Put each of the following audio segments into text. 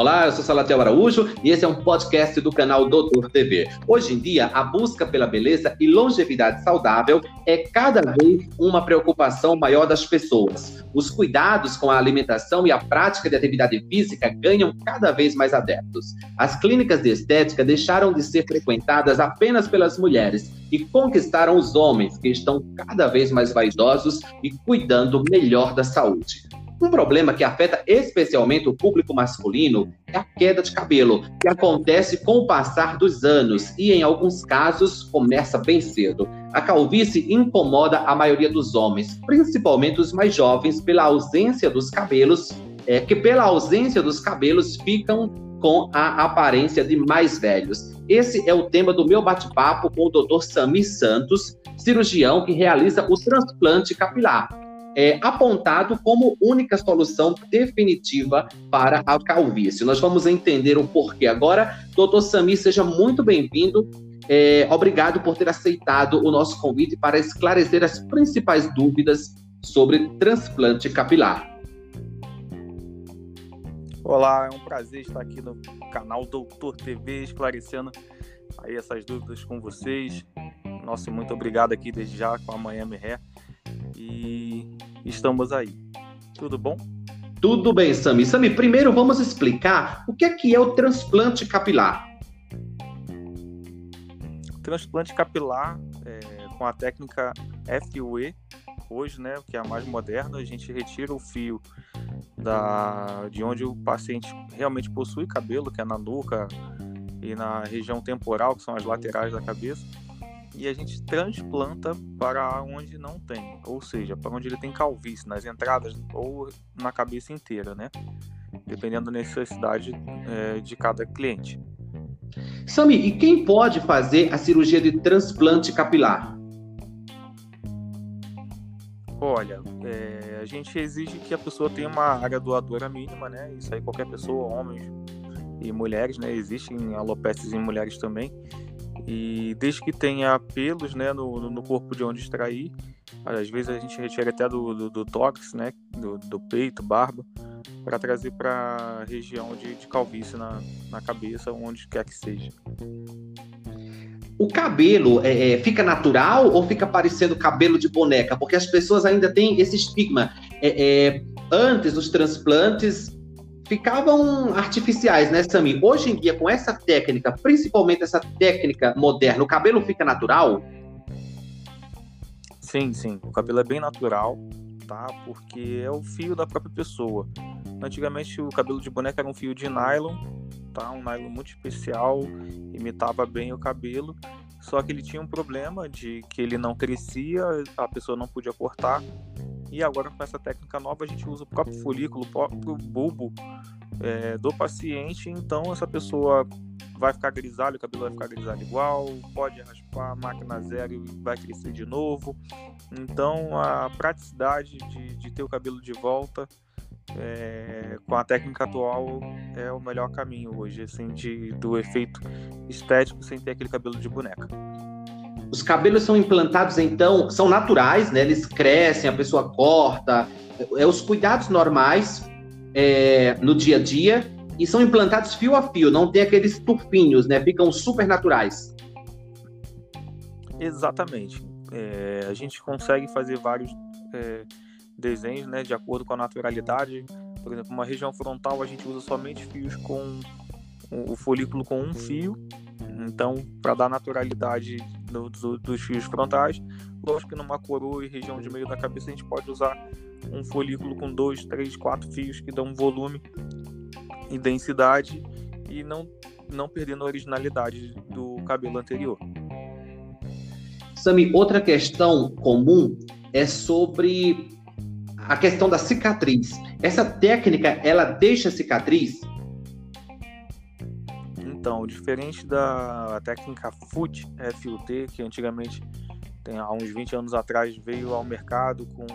Olá, eu sou Salatiel Araújo e esse é um podcast do canal Doutor TV. Hoje em dia, a busca pela beleza e longevidade saudável é cada vez uma preocupação maior das pessoas. Os cuidados com a alimentação e a prática de atividade física ganham cada vez mais adeptos. As clínicas de estética deixaram de ser frequentadas apenas pelas mulheres e conquistaram os homens, que estão cada vez mais vaidosos e cuidando melhor da saúde. Um problema que afeta especialmente o público masculino é a queda de cabelo, que acontece com o passar dos anos e, em alguns casos, começa bem cedo. A calvície incomoda a maioria dos homens, principalmente os mais jovens, pela ausência dos cabelos, é, que pela ausência dos cabelos ficam com a aparência de mais velhos. Esse é o tema do meu bate-papo com o Dr. Sami Santos, cirurgião que realiza o transplante capilar é, apontado como única solução definitiva para a calvície. Nós vamos entender o porquê agora. Doutor Sami, seja muito bem-vindo. É, obrigado por ter aceitado o nosso convite para esclarecer as principais dúvidas sobre transplante capilar. Olá, é um prazer estar aqui no canal Doutor TV esclarecendo aí essas dúvidas com vocês. Nosso muito obrigado aqui desde já com a Miami Hair e estamos aí. Tudo bom? Tudo bem, Sami. Sami, primeiro vamos explicar o que é que é o transplante capilar. transplante capilar é, com a técnica FUE, hoje, né, que é a mais moderna, a gente retira o fio da, de onde o paciente realmente possui cabelo, que é na nuca e na região temporal, que são as laterais da cabeça, e a gente transplanta para onde não tem, ou seja, para onde ele tem calvície, nas entradas ou na cabeça inteira, né? Dependendo da necessidade é, de cada cliente. Sami, e quem pode fazer a cirurgia de transplante capilar? Olha, é, a gente exige que a pessoa tenha uma área doadora mínima, né? Isso aí qualquer pessoa, homens e mulheres, né? Existem alopécias em mulheres também. E desde que tenha pelos né, no, no corpo de onde extrair, às vezes a gente retira até do, do, do né, do, do peito, barba, para trazer para a região de, de calvície na, na cabeça, onde quer que seja. O cabelo é, é, fica natural ou fica parecendo cabelo de boneca? Porque as pessoas ainda têm esse estigma. É, é antes dos transplantes, ficavam artificiais, né, Sami? Hoje em dia, com essa técnica, principalmente essa técnica moderna, o cabelo fica natural? Sim, sim. O cabelo é bem natural, tá? Porque é o fio da própria pessoa. Antigamente, o cabelo de boneca era um fio de nylon, tá? Um nylon muito especial, imitava bem o cabelo. Só que ele tinha um problema de que ele não crescia, a pessoa não podia cortar e agora com essa técnica nova a gente usa o próprio folículo, o próprio bulbo é, do paciente. Então essa pessoa vai ficar grisalho, o cabelo vai ficar grisalho igual, pode raspar máquina zero e vai crescer de novo. Então a praticidade de, de ter o cabelo de volta é, com a técnica atual é o melhor caminho hoje, assim, de, do efeito estético sem ter aquele cabelo de boneca. Os cabelos são implantados, então, são naturais, né? Eles crescem, a pessoa corta. É os cuidados normais é, no dia a dia e são implantados fio a fio, não tem aqueles tufinhos, né? Ficam super naturais. Exatamente. É, a gente consegue fazer vários é, desenhos, né, de acordo com a naturalidade. Por exemplo, uma região frontal a gente usa somente fios com o folículo com um fio. Então, para dar naturalidade do, do, dos fios frontais. Lógico que numa coroa e região de meio da cabeça a gente pode usar um folículo com dois, três, quatro fios que dão volume e densidade e não, não perdendo a originalidade do cabelo anterior. Sami, outra questão comum é sobre a questão da cicatriz. Essa técnica, ela deixa cicatriz? Então, diferente da técnica FUT, FUT, que antigamente, tem, há uns 20 anos atrás, veio ao mercado com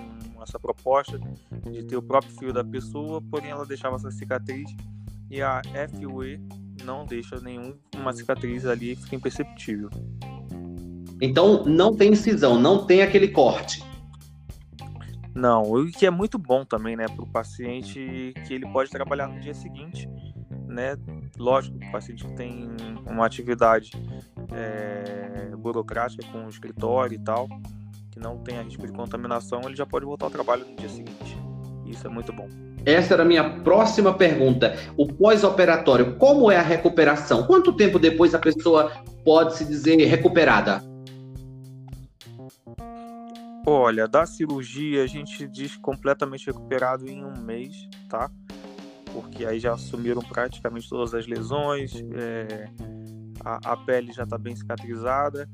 essa proposta de ter o próprio fio da pessoa, porém ela deixava essa cicatriz e a FUE não deixa nenhuma cicatriz ali, fica imperceptível. Então não tem incisão, não tem aquele corte. Não, o que é muito bom também, né, para o paciente que ele pode trabalhar no dia seguinte né? Lógico, o paciente que tem uma atividade é, burocrática com o escritório e tal, que não tem a risco de contaminação, ele já pode voltar ao trabalho no dia seguinte. Isso é muito bom. Essa era a minha próxima pergunta. O pós-operatório, como é a recuperação? Quanto tempo depois a pessoa pode se dizer recuperada? Olha, da cirurgia a gente diz completamente recuperado em um mês, tá? Porque aí já assumiram praticamente todas as lesões, é, a, a, pele já está bem cicatrizada,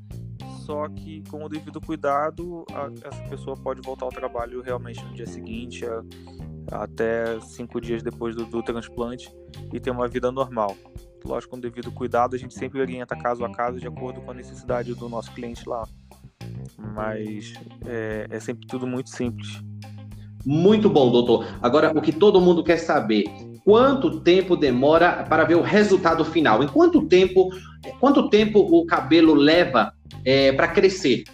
só que com o devido cuidado, a, essa pessoa pode voltar ao trabalho realmente no dia seguinte, a, até cinco dias depois do, do transplante, e ter uma vida normal. Lógico, com o devido cuidado, a gente sempre orienta caso a caso de acordo com a necessidade do nosso cliente lá mas é, é sempre tudo muito simples. Muito bom, doutor. Agora, o que todo mundo quer saber, quanto tempo demora para ver o resultado final? Em quanto tempo, quanto tempo o cabelo leva é, para crescer?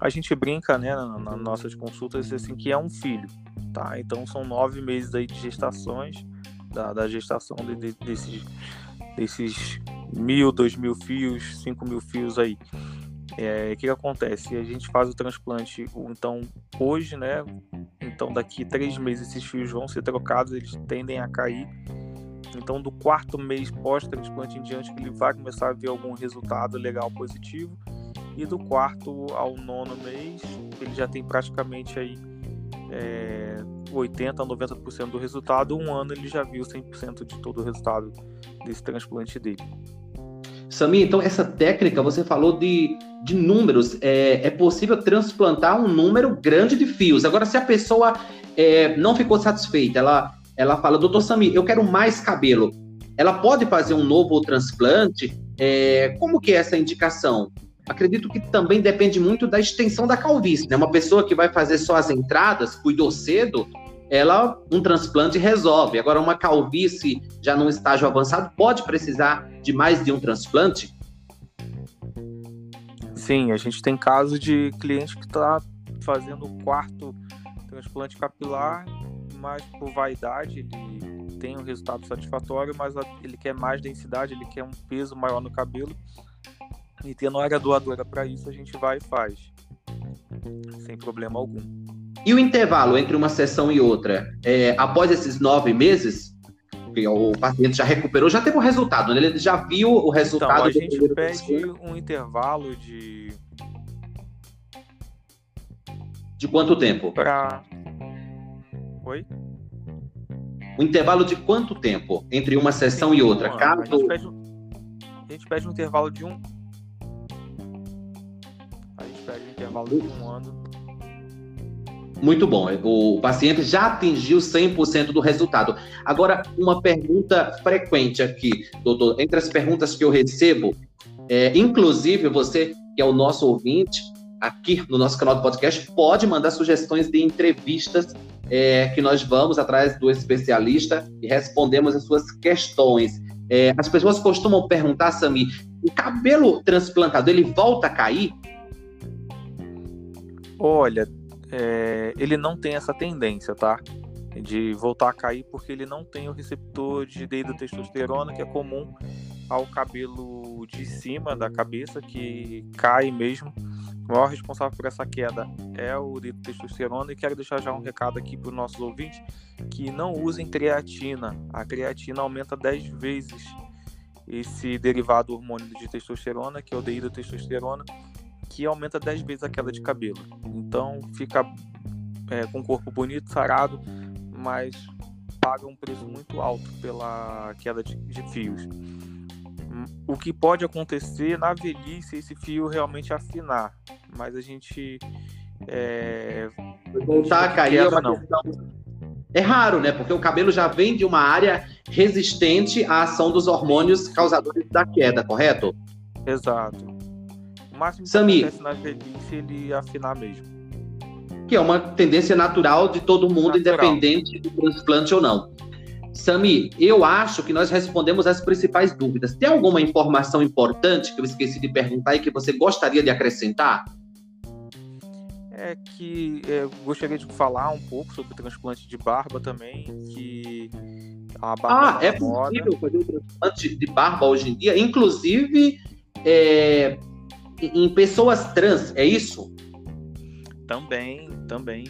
A gente brinca, né, nas na nossas consultas, assim, que é um filho, tá? Então são nove meses aí de gestações, da, da gestação de, de, desses, desses mil, dois mil fios, cinco mil fios aí. É, o que, que acontece? A gente faz o transplante, então hoje, né? Então daqui três meses esses fios vão ser trocados, eles tendem a cair. Então do quarto mês pós-transplante em diante ele vai começar a ver algum resultado legal positivo. E do quarto ao nono mês ele já tem praticamente aí é, 80 a 90% do resultado. Um ano ele já viu 100% de todo o resultado desse transplante dele. Sami, então essa técnica, você falou de, de números, é, é possível transplantar um número grande de fios. Agora, se a pessoa é, não ficou satisfeita, ela, ela fala, doutor Sami, eu quero mais cabelo. Ela pode fazer um novo transplante? É, como que é essa indicação? Acredito que também depende muito da extensão da calvície, né? Uma pessoa que vai fazer só as entradas, cuidou cedo, ela um transplante resolve. Agora, uma calvície já num estágio avançado pode precisar de mais de um transplante? Sim, a gente tem caso de cliente que está fazendo o quarto transplante capilar, mas por vaidade ele tem um resultado satisfatório, mas ele quer mais densidade, ele quer um peso maior no cabelo. E tendo área doadora para isso, a gente vai e faz, sem problema algum. E o intervalo entre uma sessão e outra? É, após esses nove meses, o paciente já recuperou, já teve o resultado, né? Ele já viu o resultado. Então, a gente pede um intervalo de. De quanto tempo? Para. Oi? O intervalo de quanto tempo entre uma sessão Sim, e outra? Um Caso... a, gente pede, a gente pede um intervalo de um. A gente pede um intervalo de um ano muito bom. O paciente já atingiu 100% do resultado. Agora, uma pergunta frequente aqui, doutor. Entre as perguntas que eu recebo, é, inclusive você, que é o nosso ouvinte, aqui no nosso canal do podcast, pode mandar sugestões de entrevistas é, que nós vamos atrás do especialista e respondemos as suas questões. É, as pessoas costumam perguntar, Sami, o cabelo transplantado, ele volta a cair? Olha, é, ele não tem essa tendência, tá? De voltar a cair porque ele não tem o receptor de testosterona que é comum ao cabelo de cima da cabeça, que cai mesmo. O maior responsável por essa queda é o testosterona e quero deixar já um recado aqui para os nossos ouvintes que não usem creatina. A creatina aumenta 10 vezes esse derivado hormônio de testosterona, que é o testosterona que aumenta 10 vezes a queda de cabelo. Então fica é, com o corpo bonito, sarado, mas paga um preço muito alto pela queda de, de fios. O que pode acontecer na velhice esse fio realmente afinar, mas a gente é, voltar a cair é não. É raro, né? Porque o cabelo já vem de uma área resistente à ação dos hormônios causadores da queda, correto? Exato. O máximo que acontece na velhice ele afinar mesmo. Que é uma tendência natural de todo mundo, natural. independente do transplante ou não. Sami, eu acho que nós respondemos as principais dúvidas. Tem alguma informação importante que eu esqueci de perguntar e que você gostaria de acrescentar? É que é, eu gostaria de falar um pouco sobre o transplante de barba também, que ah, é possível moda. fazer o transplante de barba hoje em dia, inclusive é, em pessoas trans, é isso? Também, também.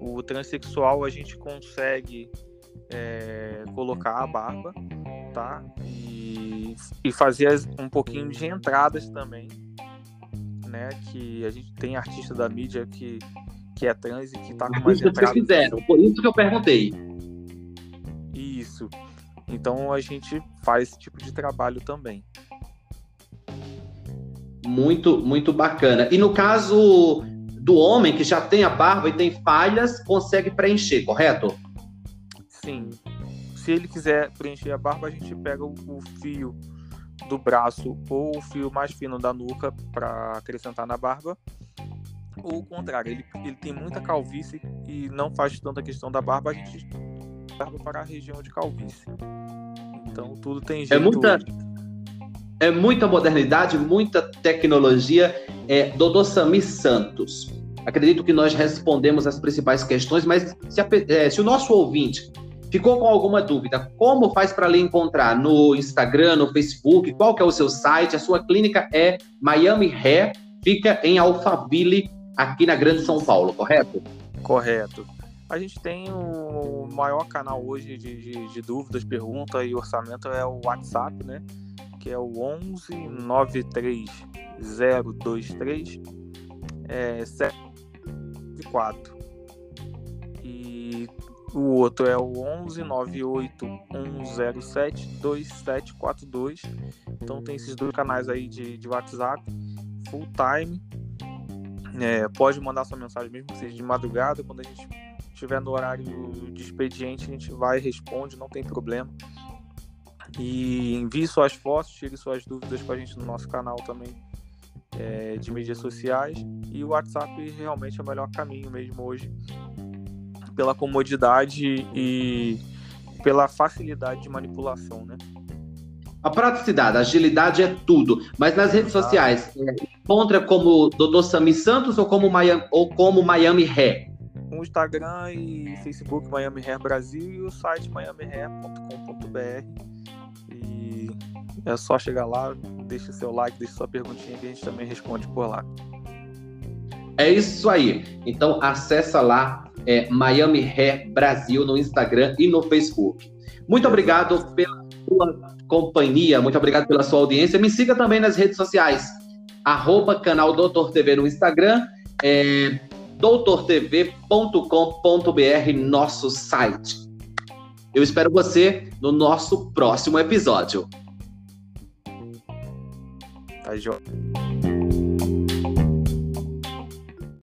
O transexual a gente consegue é, colocar a barba, tá? E, e fazer um pouquinho de entradas também, né? Que a gente tem artista da mídia que, que é trans e que tá com mais entradas. Vocês fizeram, por isso que eu perguntei. Isso. Então a gente faz esse tipo de trabalho também. Muito, muito bacana. E no caso do homem que já tem a barba e tem falhas, consegue preencher, correto? Sim. Se ele quiser preencher a barba, a gente pega o, o fio do braço ou o fio mais fino da nuca para acrescentar na barba. Ou o contrário, ele, ele tem muita calvície e não faz tanta questão da barba, a gente barba para a região de calvície. Então tudo tem é jeito. É muita, é muita modernidade, muita tecnologia. É, Doutor Sami Santos, acredito que nós respondemos as principais questões, mas se, a, é, se o nosso ouvinte ficou com alguma dúvida, como faz para lhe encontrar no Instagram, no Facebook, qual que é o seu site? A sua clínica é Miami Hair, fica em Alphaville, aqui na Grande São Paulo, correto? Correto. A gente tem o maior canal hoje de, de, de dúvidas, perguntas e orçamento é o WhatsApp, né? Que é o 11 93 023 é, 74. E o outro é o 11 98 107 2742. Então tem esses dois canais aí de, de WhatsApp, full time. É, pode mandar sua mensagem mesmo que seja de madrugada, quando a gente estiver no horário de expediente, a gente vai responde, não tem problema. E envie suas fotos, tire suas dúvidas com a gente no nosso canal também é, de mídias sociais. E o WhatsApp realmente é o melhor caminho mesmo hoje, pela comodidade e pela facilidade de manipulação, né? A praticidade, a agilidade é tudo. Mas nas redes sociais, é, encontra como Dr. Sami Santos ou como Miami, ou como Miami Hair? o Instagram e Facebook Miami Hair Brasil e o site miamihair.com.br. E é só chegar lá, deixa seu like, deixa sua perguntinha que a gente também responde por lá. É isso aí. Então acessa lá é, Miami Hair Brasil no Instagram e no Facebook. Muito obrigado pela sua companhia, muito obrigado pela sua audiência. Me siga também nas redes sociais, arroba canal Doutor TV no Instagram, é, doutortv.com.br, nosso site. Eu espero você no nosso próximo episódio. Tá, João.